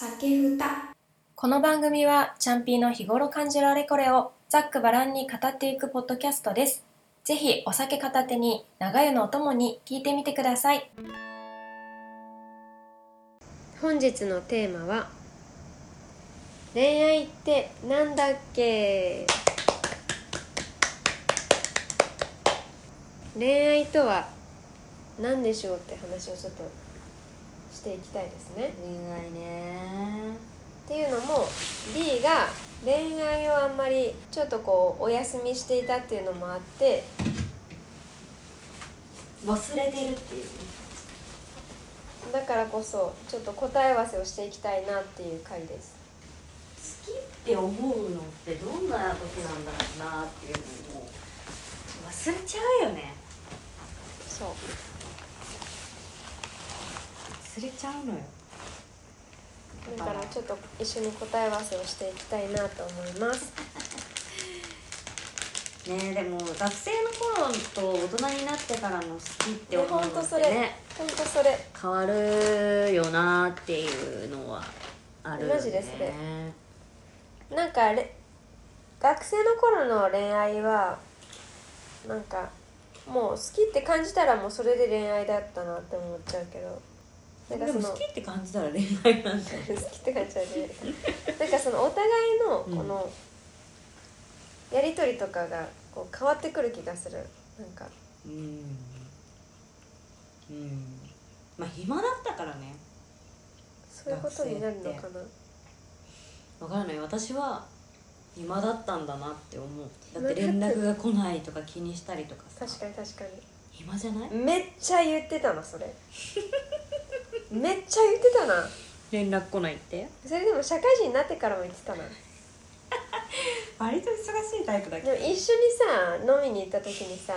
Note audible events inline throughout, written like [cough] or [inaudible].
酒ふたこの番組はチャンピーの日頃感じるあれこれをざっくばらんに語っていくポッドキャストです。ぜひお酒片手に長湯のお供に聞いてみてください。本日のテーマは恋愛ってなんだっけ？恋愛とは何でしょうって話をちょっとしていきたいですね。恋愛ね。っていうのも D が恋愛をあんまりちょっとこうお休みしていたっていうのもあって忘れてるっていう。ねだからこそちょっと答え合わせをしていきたいなっていう回です。好きって思うのってどんな時なんだろうなっていうのを忘れちゃうよね。そう忘れちゃうのよ。だからちょっと一緒に答え合わせをしていきたいなと思います。[laughs] ねでも学生の頃と大人になってからの好きって思うのってねほんとそれ。変わるよなっていうのはあるよね。マジでそれ。なんかれ学生の頃の恋愛はなんかもう好きって感じたらもうそれで恋愛だったなって思っちゃうけどなんかそのでも好きって感じたら恋愛なんだよ好きって感じちゃうね。なんかそのお互いのこのやり取りとかがこう変わってくる気がする。なんか。うん。うん。まあ暇だったからね。そういうことになるのかな。わからない。私は暇だったんだなって思う。だって連絡が来ないとか気にしたりとかさ。確かに確か暇じゃない？にめっちゃ言ってたなそれ [laughs] めっちゃ言ってたな。連絡来ないって？それでも社会人になってからも言ってたな。[laughs] 割と忙しいタイプだでも一緒にさ飲みに行った時にさ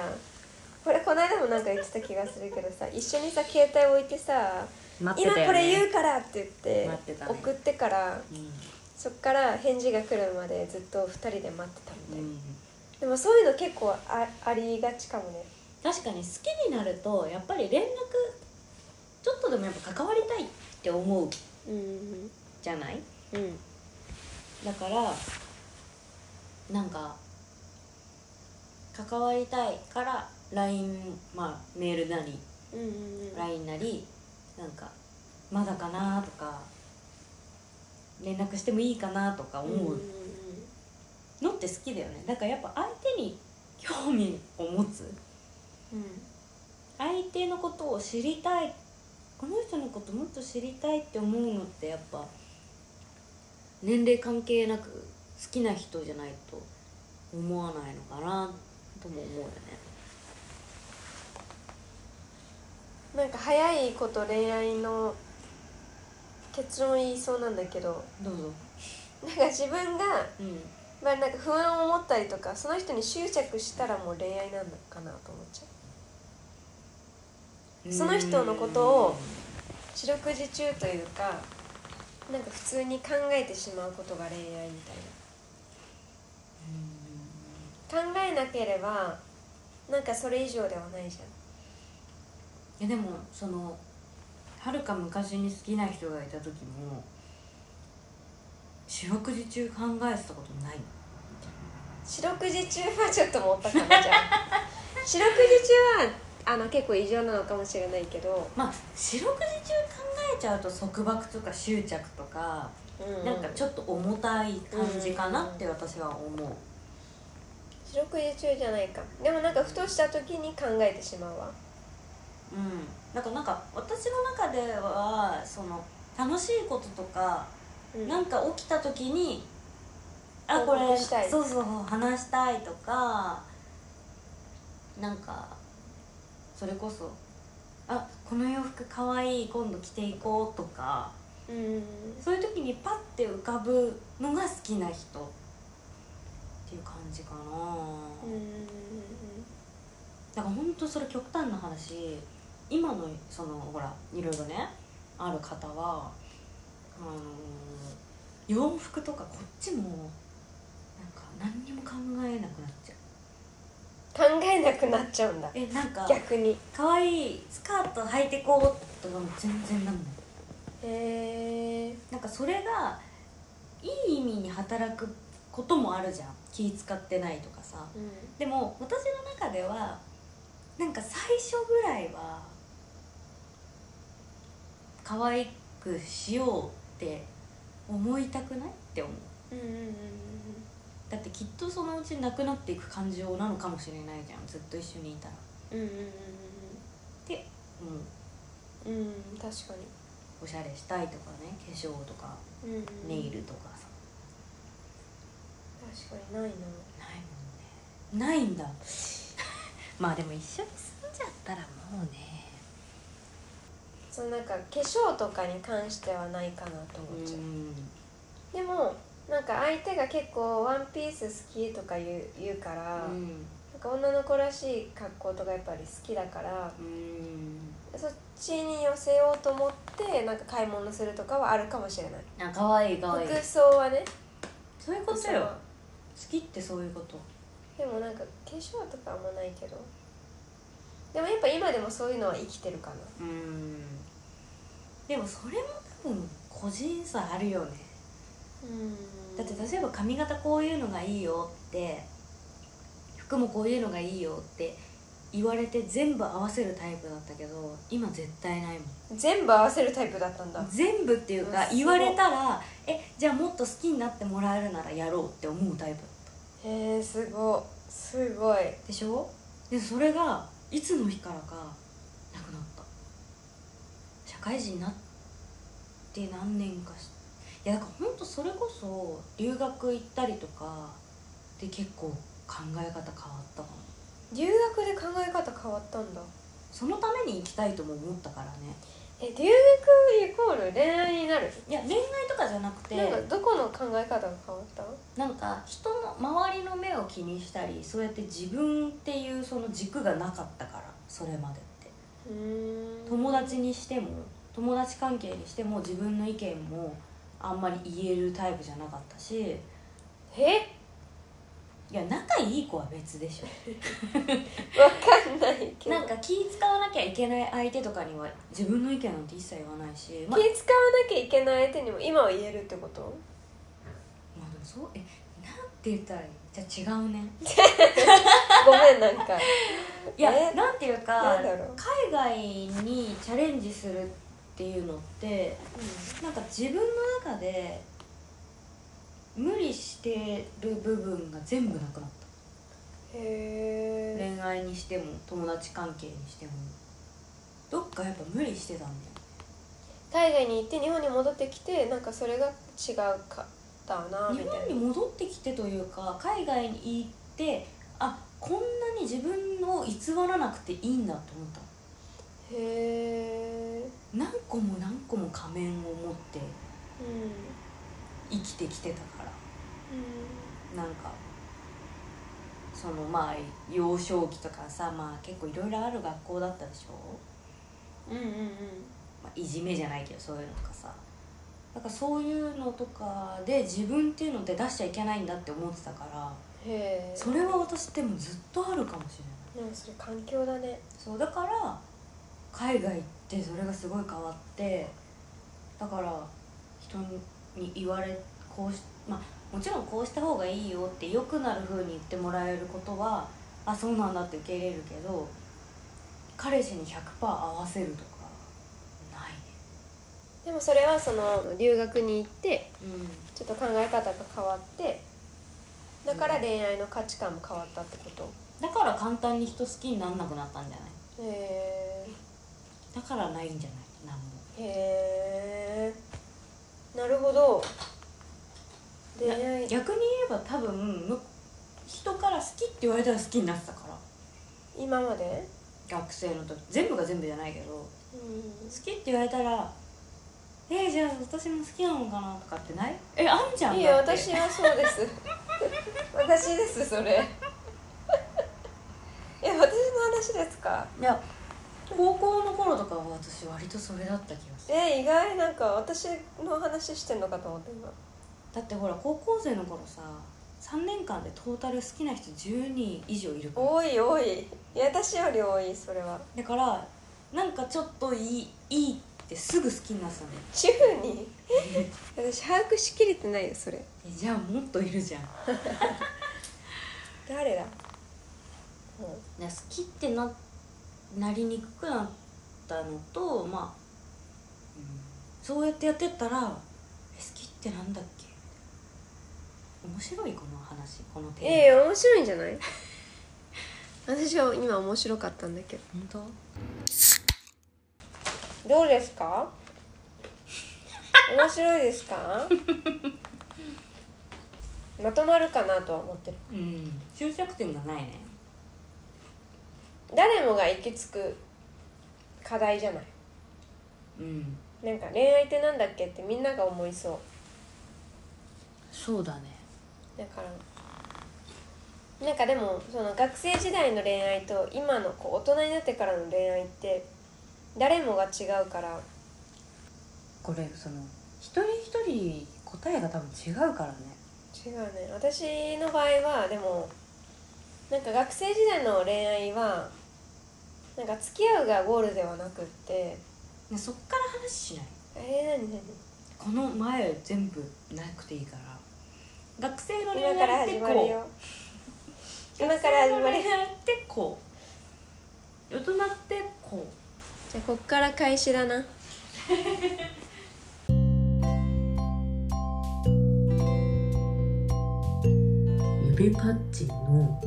これこの間もなんか言ってた気がするけどさ一緒にさ携帯置いてさ今これ言うからって言って送ってからうそっから返事が来るまでずっと2人で待ってたみたいな、でもそういうの結構あありがちかもね。確かに好きになるとやっぱり連絡ちょっとでもやっぱ関わりたいって思ううんじゃない？うんだからなんか関わりたいから LINE まあメールなりうんうんうん LINE なりなんかまだかなとか連絡してもいいかなとか思うのって好きだよね。だからやっぱ相手に興味を持つ。うん。相手のことを知りたいこの人のこともっと知りたいって思うのってやっぱ年齢関係なく好きな人じゃないと思わないのかなとも思うよね。なんか早いこと恋愛の結論言いそうなんだけどどうぞ。なんか自分がうん。まあなんか不安を持ったりとかその人に執着したらもう恋愛なのかなと思っちゃうその人のことを四六時中というかなんか普通に考えてしまうことが恋愛みたいな。考えなければなんかそれ以上ではないじいやでもそのはるか昔に好きな人がいた時も四六時中考えてたことない四六時中はちょっと持ったかなじゃあ。四六時中はあの結構異常なのかもしれないけど、まあ四六時中考えちゃうと束縛とか執着とかうん。なんかちょっと重たい感じかなって私は思う。四六時中じゃないか。でもなんかふとした時に考えてしまうわ。うん。だからなんか私の中ではその楽しいこととか、うん。なんか起きた時にあ報これそうそう話したいとかなんかそれこそあこの洋服かわいい今度着ていこうとかうん。そういう時にパッて浮かぶのが好きな人っていう感じかな、うん。だから本当それ極端な話今のそのほらいろいろねある方はあの洋服とかこっちもなんか何にも考えなくなっちゃう考えなくなっちゃうんだ。えなんか逆に。可愛いスカート履いてこうとかも全然なんないへえなんかそれがいい意味に働くこともあるじゃん。気使ってないとかさ。うん。でも私の中ではなんか最初ぐらいは可愛くしようって思いたくないって思う。うんうんうんだってきっとそのうちなくなっていく感情なのかもしれないじゃん。ずっと一緒にいたら。うんうんうんって思う。うんうんうん確かに。おしゃれしたいとかね。化粧とか。うんうん。ネイルとかさ。確かにないな。ないもんね。ないんだ。[laughs] まあでも一緒に住んじゃったらもうね。そのなんか化粧とかに関してはないかなと思っちゃう、ん。でもなんか相手が結構ワンピース好きとか言う言うから、うん。なんか女の子らしい格好とかやっぱり好きだからうん。そっちに寄せようと思ってなんか買い物するとかはあるかもしれない。あ可愛い可愛い。服装はね。そういうことよ。好きってそういうこと。でもなんか化粧とかあんまないけど。でもやっぱ今でもそういうのは生きてるかな。うん。でもそれも多分個人差あるよね。うんだって例えば髪型こういうのがいいよって服もこういうのがいいよって言われて全部合わせるタイプだったけど今絶対ないもん。全部合わせるタイプだったんだ。全部っていうか言われたらえじゃあもっと好きになってもらえるならやろうって思うタイプだった。へえすごい。すごい。でしょ？でそれがいつの日からかなくなった。社会人になって何年かしいやだからほんとそれこそ留学行ったりとかで結構考え方変わったかも留学で考え方変わったんだ。そのために行きたいとも思ったからね。え留学イコール恋愛になる？いや恋愛とかじゃなくてなんかどこの考え方が変わった？なんか人の周りの目を気にしたりそうやって自分っていうその軸がなかったからそれまでって。友達にしても友達関係にしても自分の意見もあんまり言えるタイプじゃなかったしいえや仲いい子は別でしょ。[laughs] わかんないけど。なんか気使わなきゃいけない相手とかには自分の意見なんて一切言わないしまあ気使わなきゃいけない相手にも今は言えるってこと？まあでもそうえなんて言ったらいい？じゃあ違うね。[laughs] ごめんなんか。いやえ？なんていうか海外にチャレンジするっていうのってなんか自分の中で無理してる部分が全部なくなった。へえ恋愛にしても友達関係にしても。どっかやっぱ無理してたんだよ。海外に行って日本に戻ってきてなんかそれが違うかったなみ日たいな。本に戻ってきてというか海外に行ってあこんなに自分を偽らなくていいんだと思ったへえ何個も何個も仮面を持ってうん。生きてきてたから。うん。なんかそのまあ幼少期とかさまあ結構いろいろある学校だったでしょ、うんうんうん。まあ、いじめじゃないけどそういうのとかさ。だからそういうのとかで自分っていうのって出しちゃいけないんだって思ってたから。へえそれは私でもずっとあるかもしれない。でもそれ環境だね。そうだから海外行ってそれがすごい変わってだから人に言われこうしまあもちろんこうした方がいいよって良くなる風に言ってもらえることはあそうなんだって受け入れるけど彼氏に100%合わせるとかないね。でもそれはその留学に行ってうん。ちょっと考え方が変わってだから恋愛の価値観も変わったってこと？だから簡単に人好きにならなくなったんじゃない？へだからないんじゃない？も。えへえなるほど。恋愛逆に言えば多分む人から好きって言われたら好きになってたから。今まで？学生の時。全部が全部じゃないけど。好うきって言われたらえー、じゃあ私も好きなのかなとかってない？えあんじゃん。んいいよだって。私はそうです。[laughs] 私ですそれ。[laughs] え私の話ですか？いや高校の頃とかは私割とそれだった気がする。え意外なんか私の話してんのかと思って今。だってほら高校生の頃さ3年間でトータル好きな人10人以上いるから。多い多い。いや私より多いそれは。だからなんかちょっといいいいってすぐ好きになってたんだよ10人？[laughs] 私把握しきれてないよそれ。えじゃあもっといるじゃん。[laughs] 誰だ？好きってななりにくくなったのとまあ、うん、そうやってやってったらえ好きってなんだっけ？面白いこの話このテーマ。ええ面白いんじゃない？[laughs] 私は今面白かったんだけど。本当？どうですか？[laughs] 面白いですか？[laughs] まとまるかなとは思ってる。うん。終着点がないね誰もが行き着く課題じゃない。うん。なんか恋愛ってなんだっけってみんなが思いそう。そうだね。だからなんかでもその学生時代の恋愛と今のこう大人になってからの恋愛って誰もが違うから。これその一人一人答えが多分違うからね。違うね。私の場合はでもなんか学生時代の恋愛はなんか付き合うがゴールではなくって。ねそっから話しない？えー、何何？この前全部なくていいから。学生の恋今から愛ってこう。始まるよ。今から始まる。学生の恋愛ってこう。大人ってこじゃあこっから開始だな。[laughs] 指パッチンの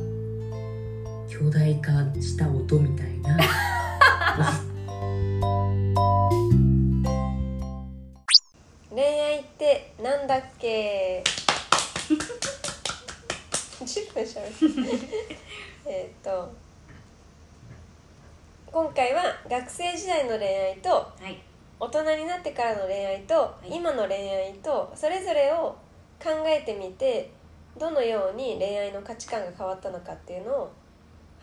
巨大化した音みたいな [laughs] 恋愛ってなんだっけ？10分しゃべるえっと今回は学生時代の恋愛とうはい。大人になってからの恋愛と、い。今の恋愛とそれぞれを考えてみてどのように恋愛の価値観が変わったのかっていうのを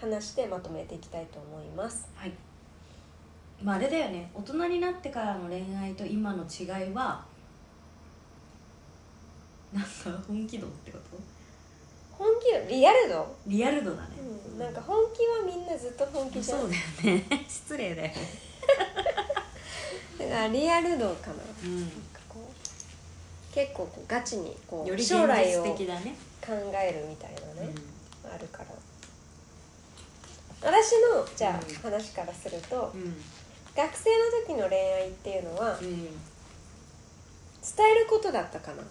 話してまとめていきたいと思います。はい。まああれだよね。大人になってからの恋愛と今の違いはなんか本気度ってこと？本気よリアル度、リアル度だね、うん、なんか本気はみんなずっと本気じゃん。そうだよね。[laughs] 失礼だよね。[laughs] だからリアル度かな。うん。なんかこう結構こうガチにこうより現将来を考えるみたいなね、うあるから私のじゃあ、うん話からすると学生の時の恋愛っていうのはうん。伝えることだったかな。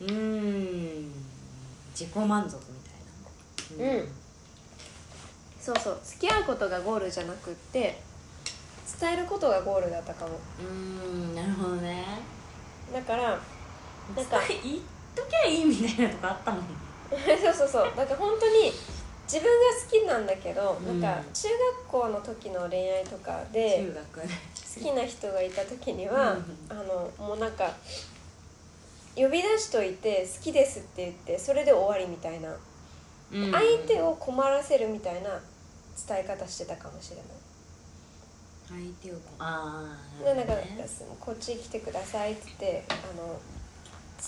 うーん。自己満足みたいな。うん。そうそう。付き合うことがゴールじゃなくって伝えることがゴールだったかも。うーん。なるほどね。だからなんか言っときゃいいみたいなとこあったもん [laughs] そうそうそう。だから本当に自分が好きなんだけど、うん。なんか中学校の時の恋愛とかで好きな人がいた時には、うん。あのもうなんか呼び出しといて好きですって言ってそれで終わりみたいな、うん。相手を困らせるみたいな伝え方してたかもしれない。相手をああでなんかこっち来てくださいって言ってあの好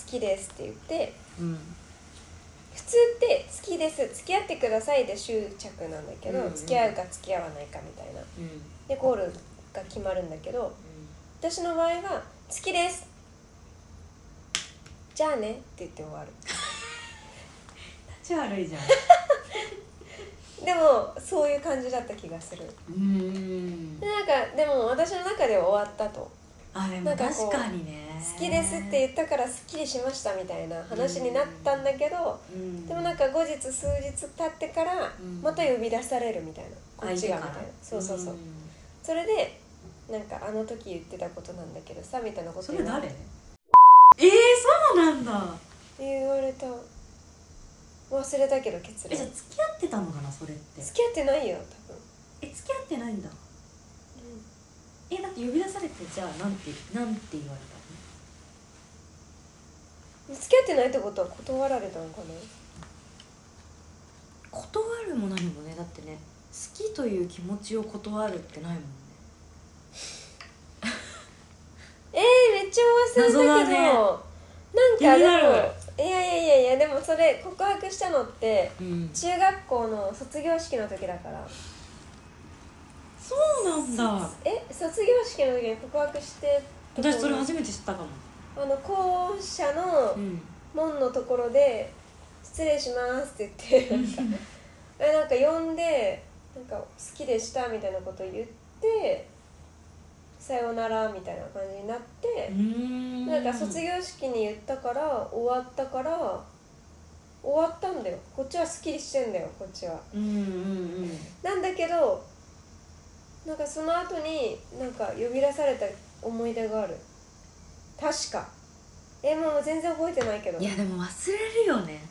きですって言ってうん普通って好きです付き合ってくださいで執着なんだけど、うんうん付き合うか付き合わないかみたいな。うん。でゴールが決まるんだけど私の場合は「好きです」じゃあねって言って終わる。立ち悪いじゃん。[laughs] でもそういう感じだった気がする。うーん。でなんかでも私の中では終わったとあでもなんかこう確かにね。好きですって言ったからすっきりしましたみたいな話になったんだけど、うん。でもなんか後日数日経ってからうん。また呼び出されるみたいな、こっちがみたいな。そうそうそう、ん。それでなんかあの時言ってたことなんだけどさみたいなことそれ言わ誰？えー、そうなんだ。言われた。忘れたけど結論えじゃあ付き合ってたのかなそれって。付き合ってないよ多分、え付き合ってないんだえだって呼び出されてじゃあなんてなんて言われたうん、付き合ってないってことは断られたのかな？の断るも何もねだってね好きという気持ちを断るってないもんね。[laughs] えー、めっちゃ忘れたけど、ね。なんかでもいやいやいやいやでもそれ告白したのってうん。中学校の卒業式の時だからそうなんだ。え卒業式の時に告白して私それ初めて知ったかも。ああの校舎のうん。門のところで「失礼します」って言ってなんか [laughs] えなんか呼んでなんか好きでしたみたいなこと言ってさようならみたいな感じになって、うん。なんか卒業式に言ったから終わったから終わったんだよ。こっちはすっきりしてんだよこっちは。うんうんうん。なんだけどなんかその後になんか呼び出された思い出がある。確か。えもう全然覚えてないけど。いやでも忘れるよね。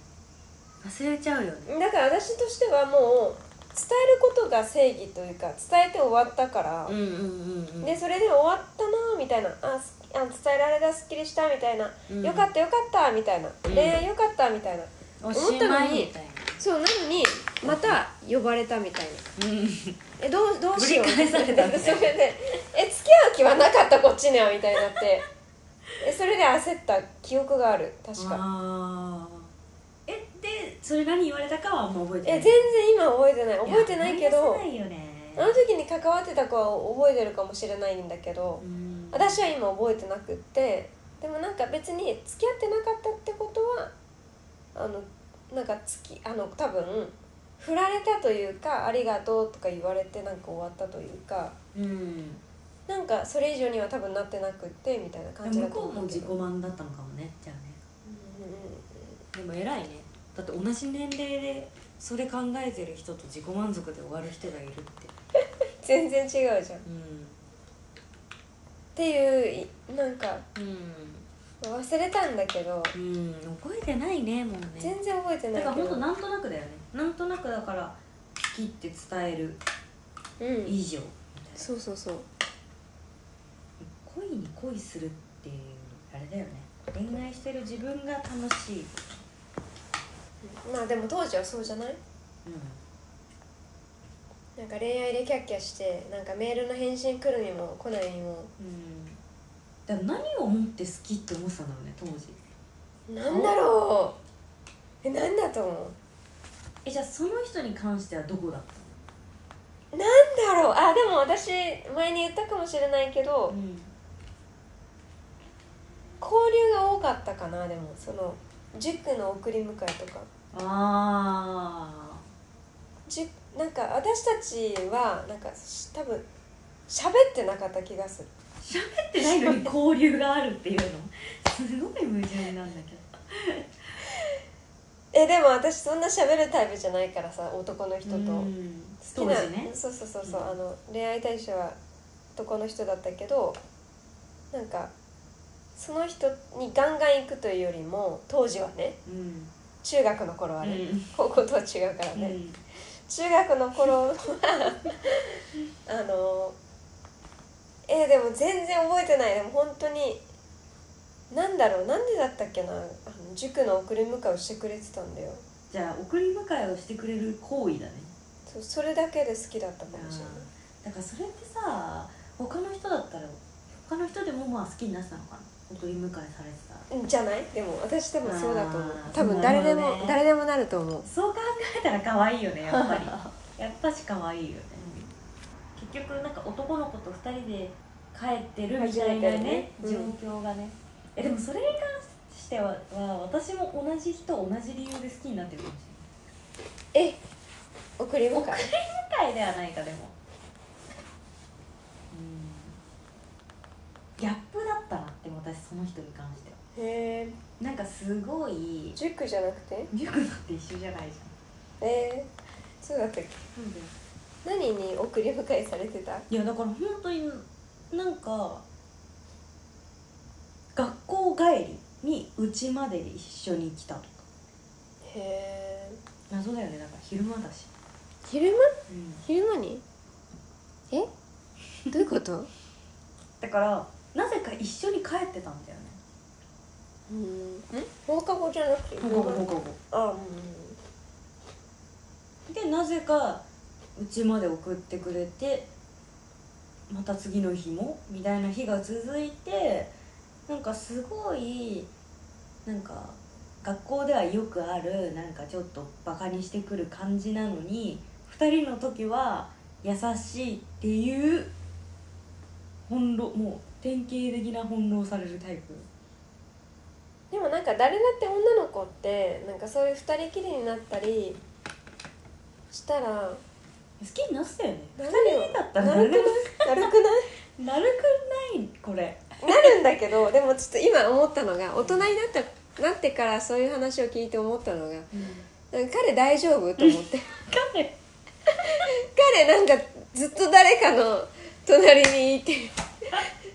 忘れちゃうよね。だから私としてはもう伝えることが正義というか伝えて終わったから、うんうんうんうん。でそれで終わったなみたいな。あすあ伝えられたすっきりしたみたいな、うん。よかったよかったみたいな、うん。恋愛よかったみたいな。おしまいみたいそうなのにまた呼ばれたみたいな。えどうどうしよう。ぶり返されたんだ [laughs] それでえ付き合う気はなかったこっちにはみたいになって。えそれで焦った記憶がある。確か。あー。えでそれ何言われたかはもう覚えてない。え全然今覚えてない。覚えてないけど思い出せないよね。あの時に関わってた子は覚えてるかもしれないんだけどうん。私は今覚えてなくって。でもなんか別に付き合ってなかったってことはあのなんか付きあの多分振られたというか「ありがとう」とか言われてなんか終わったというかうん。なんかそれ以上には多分なってなくってみたいな感じだ向こうも自己満だったのかもねじゃあね。うんうんでも偉いね。だって同じ年齢でそれ考えてる人と自己満足で終わる人がいるって。[laughs] 全然違うじゃん。っうん。ていういなんかうん忘れたんだけど。うん覚えてないねもうね。全然覚えてなだいけど。から本当なんとなくだよね。なんとなくだから好きって伝える。うん。以上。そうそうそう。恋に恋するっていうあれだよね。恋愛してる自分が楽しい。まあでも当時はそうじゃない？なんか恋愛でキャッキャしてなんかメールの返信来るにも来ないにも。うんだから何を思って好きって思ってたんだろうね当時。なんだろう。えなんだと思う？えじゃあその人に関してはどこだったなんだろう。あでも私前に言ったかもしれないけどのうん。交流が多かったかなでも。その塾の送り迎えとか。あじなんか私たちはなんかし多分喋ってなかった気がする喋ってないのに交流があるっていうの？すごい矛盾なんだけど。[laughs] えでも私そんな喋るタイプじゃないからさ男の人と、うん。好きなねそうそうそうそう、うん。あの恋愛対象は男の人だったけどなんかその人にガンガン行くというよりも当時はねうん。中学の頃はね、高校とは違うからね、うん。中学の頃はあのえーでも全然覚えてない。でも本当になんだろうなんでだったっけな。あの塾の送り迎えをしてくれてたんだよ。じゃあ送り迎えをしてくれる行為だね。そうそれだけで好きだったかもしれないだからそれってさ他の人だったら他の人でもまあ好きになってたのかな？送り迎えされてたら。うんじゃない？でも私でもそうだと思う。多分誰でも、ね誰でもなると思う。そう考えたら可愛いよねやっぱり。[laughs] やっぱし可愛いよね。結局なんか男の子と二人で帰ってるみたいなねねうん。状況がね。えでもそれに関してはは私も同じ人同じ理由で好きになってるかもしえ送り迎え？れない迎えではないかでも。うん。ギャップだったなって私その人に関しては。へえ。なんかすごい。塾じゃなくて？塾だって一緒じゃないじえー、そうだったっけ？何に送り迎えされてた？いやだから本当になんか学校帰りにうちまで一緒に来たとか。へえ謎だよねだから昼間だし、昼間？うん、昼間に？え？どういうこと？[laughs] だからなぜか一緒に帰ってたんだよね。うん。放課後じゃなくて？放課後放課後。あうん。でなぜかうちまで送ってくれてまた次の日もみたいな日が続いてなんかすごいなんか学校ではよくあるなんかちょっとバカにしてくる感じなのに2人の時は優しいっていう翻弄もう典型的な翻弄されるタイプ。でもなんか誰だって女の子ってなんかそういう二人きりになったりしたら好きになってたよね。な二るよ人だったらなるくない？なるくない？なるくない？これ。なるんだけどでもちょっと今思ったのが大人になったなってからそういう話を聞いて思ったのがなん。か彼大丈夫？と思って。彼。彼なんかずっと誰かの隣にいて。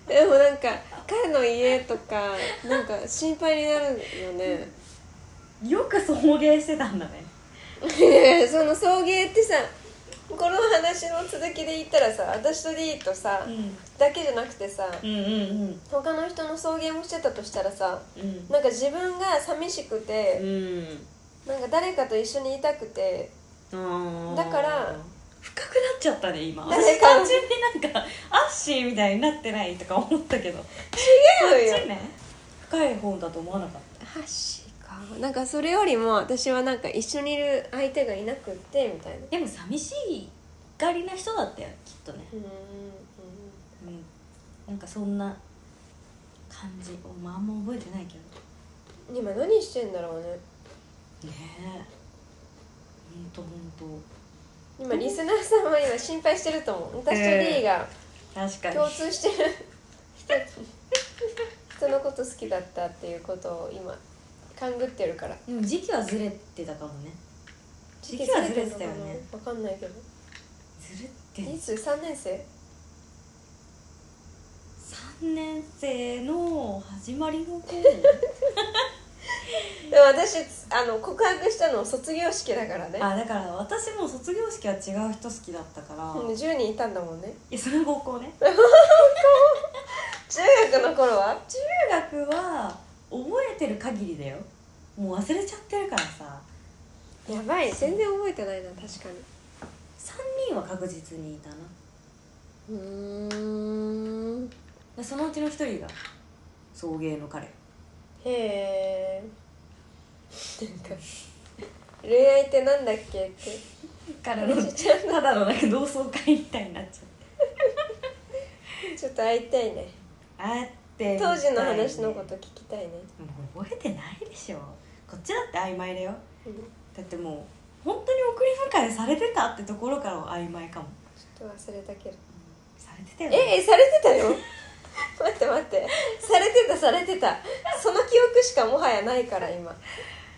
でもなんか彼の家とかなんか心配になるよね。よく送迎してたんだね。[laughs] その送迎ってさこの話の続きで言ったらさ私と D とさ、ん。だけじゃなくてさうんうん他の人の送迎もしてたとしたらさうん。なんか自分が寂しくて、うん。なんか誰かと一緒にいたくてうんだから深くなっちゃったね今。私単純になんかアッシーみたいになってないとか思ったけど。違うそよね深い方だと思わなかっハッシー。かなんかそれよりも私はなんか一緒にいる相手がいなくってみたいな。たでも寂しいがりな人だったよきっとね。うんうん。なんかそんな感じ。おまあんま覚えてないけど。今何してんだろうね。ねえ。ほんとほんと。今リスナーさんは今心配してると思う。私と D が確かに。共通してる人。人のこと好きだったっていうことを今勘ぐってるから。でも時期はずれてたかもね。時期はずれてたよね。分かんないけどずれていつ3年生？3年生の始まりの頃。[laughs] でも私あの告白したの卒業式だからね。あだから私も卒業式は違う人好きだったから、うん10人いたんだもんね。いやそれは高校ね。[laughs] 中学の頃は？中学は覚えてる限りだよ。もう忘れちゃってるからさ。やばい。全然覚えてないな。確かに。3人は確実にいたな。うーん。でそのうちの1人が送迎の彼。へえなんか恋愛ってなんだっけって。彼のただのなんか同窓会みたいになっちゃって [laughs] ちょっと会いたいね。あって当ね。時の話のこと聞きたいね、もう覚えてないでしょ。こっちだって曖昧だよ。うん、ちだってもう本当に送り迎えされてたってところからは曖昧かも。ょっと忘れたけど。されてたよね。えされてたよ。[laughs] 待って待って。されてたされてた。その記憶しかもはやないから今。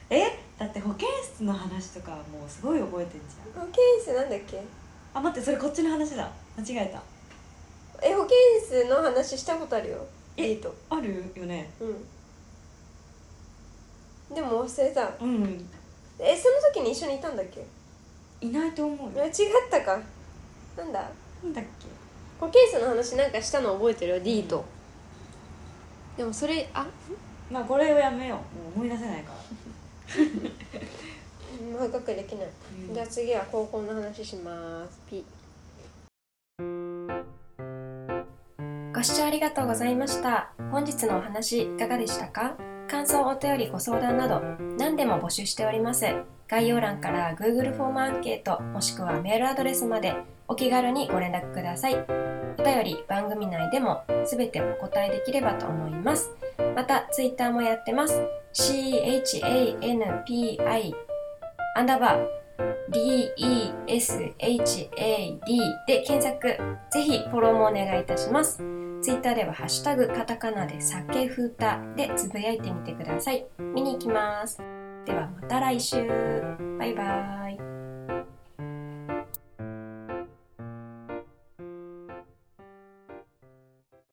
えだって保健室の話とかもうすごい覚えてんじゃん。保健室なんだっけ？あ待ってそれこっちの話だ。間違えた。え保健室の話したことあるよえいいとあるよね。うん。でも忘れた。うん。えその時に一緒にいたんだっけ？いないと思うよ。え違ったか。なんだ？なんだっけ？保健室の話なんかしたの覚えてるよ D と、でもそれあ？まあこれをやめよう。もう思い出せないから。[laughs] うん深くできない、うん。じゃあ次は高校の話します。ピご視聴ありがとうございました。本日のお話いかがでしたか？感想、お便り、ご相談など何でも募集しております。概要欄から Google フォームアンケートもしくはメールアドレスまでお気軽にご連絡ください。お便り番組内でも全てお答えできればと思います。また Twitter もやってます。CHANPI アンダーバー DESHAD で検索ぜひフォローもお願いいたします。ツイッターではハッシュタグカタカナで酒ふたでつぶやいてみてください。見に行きます。ではまた来週。バイバーイ。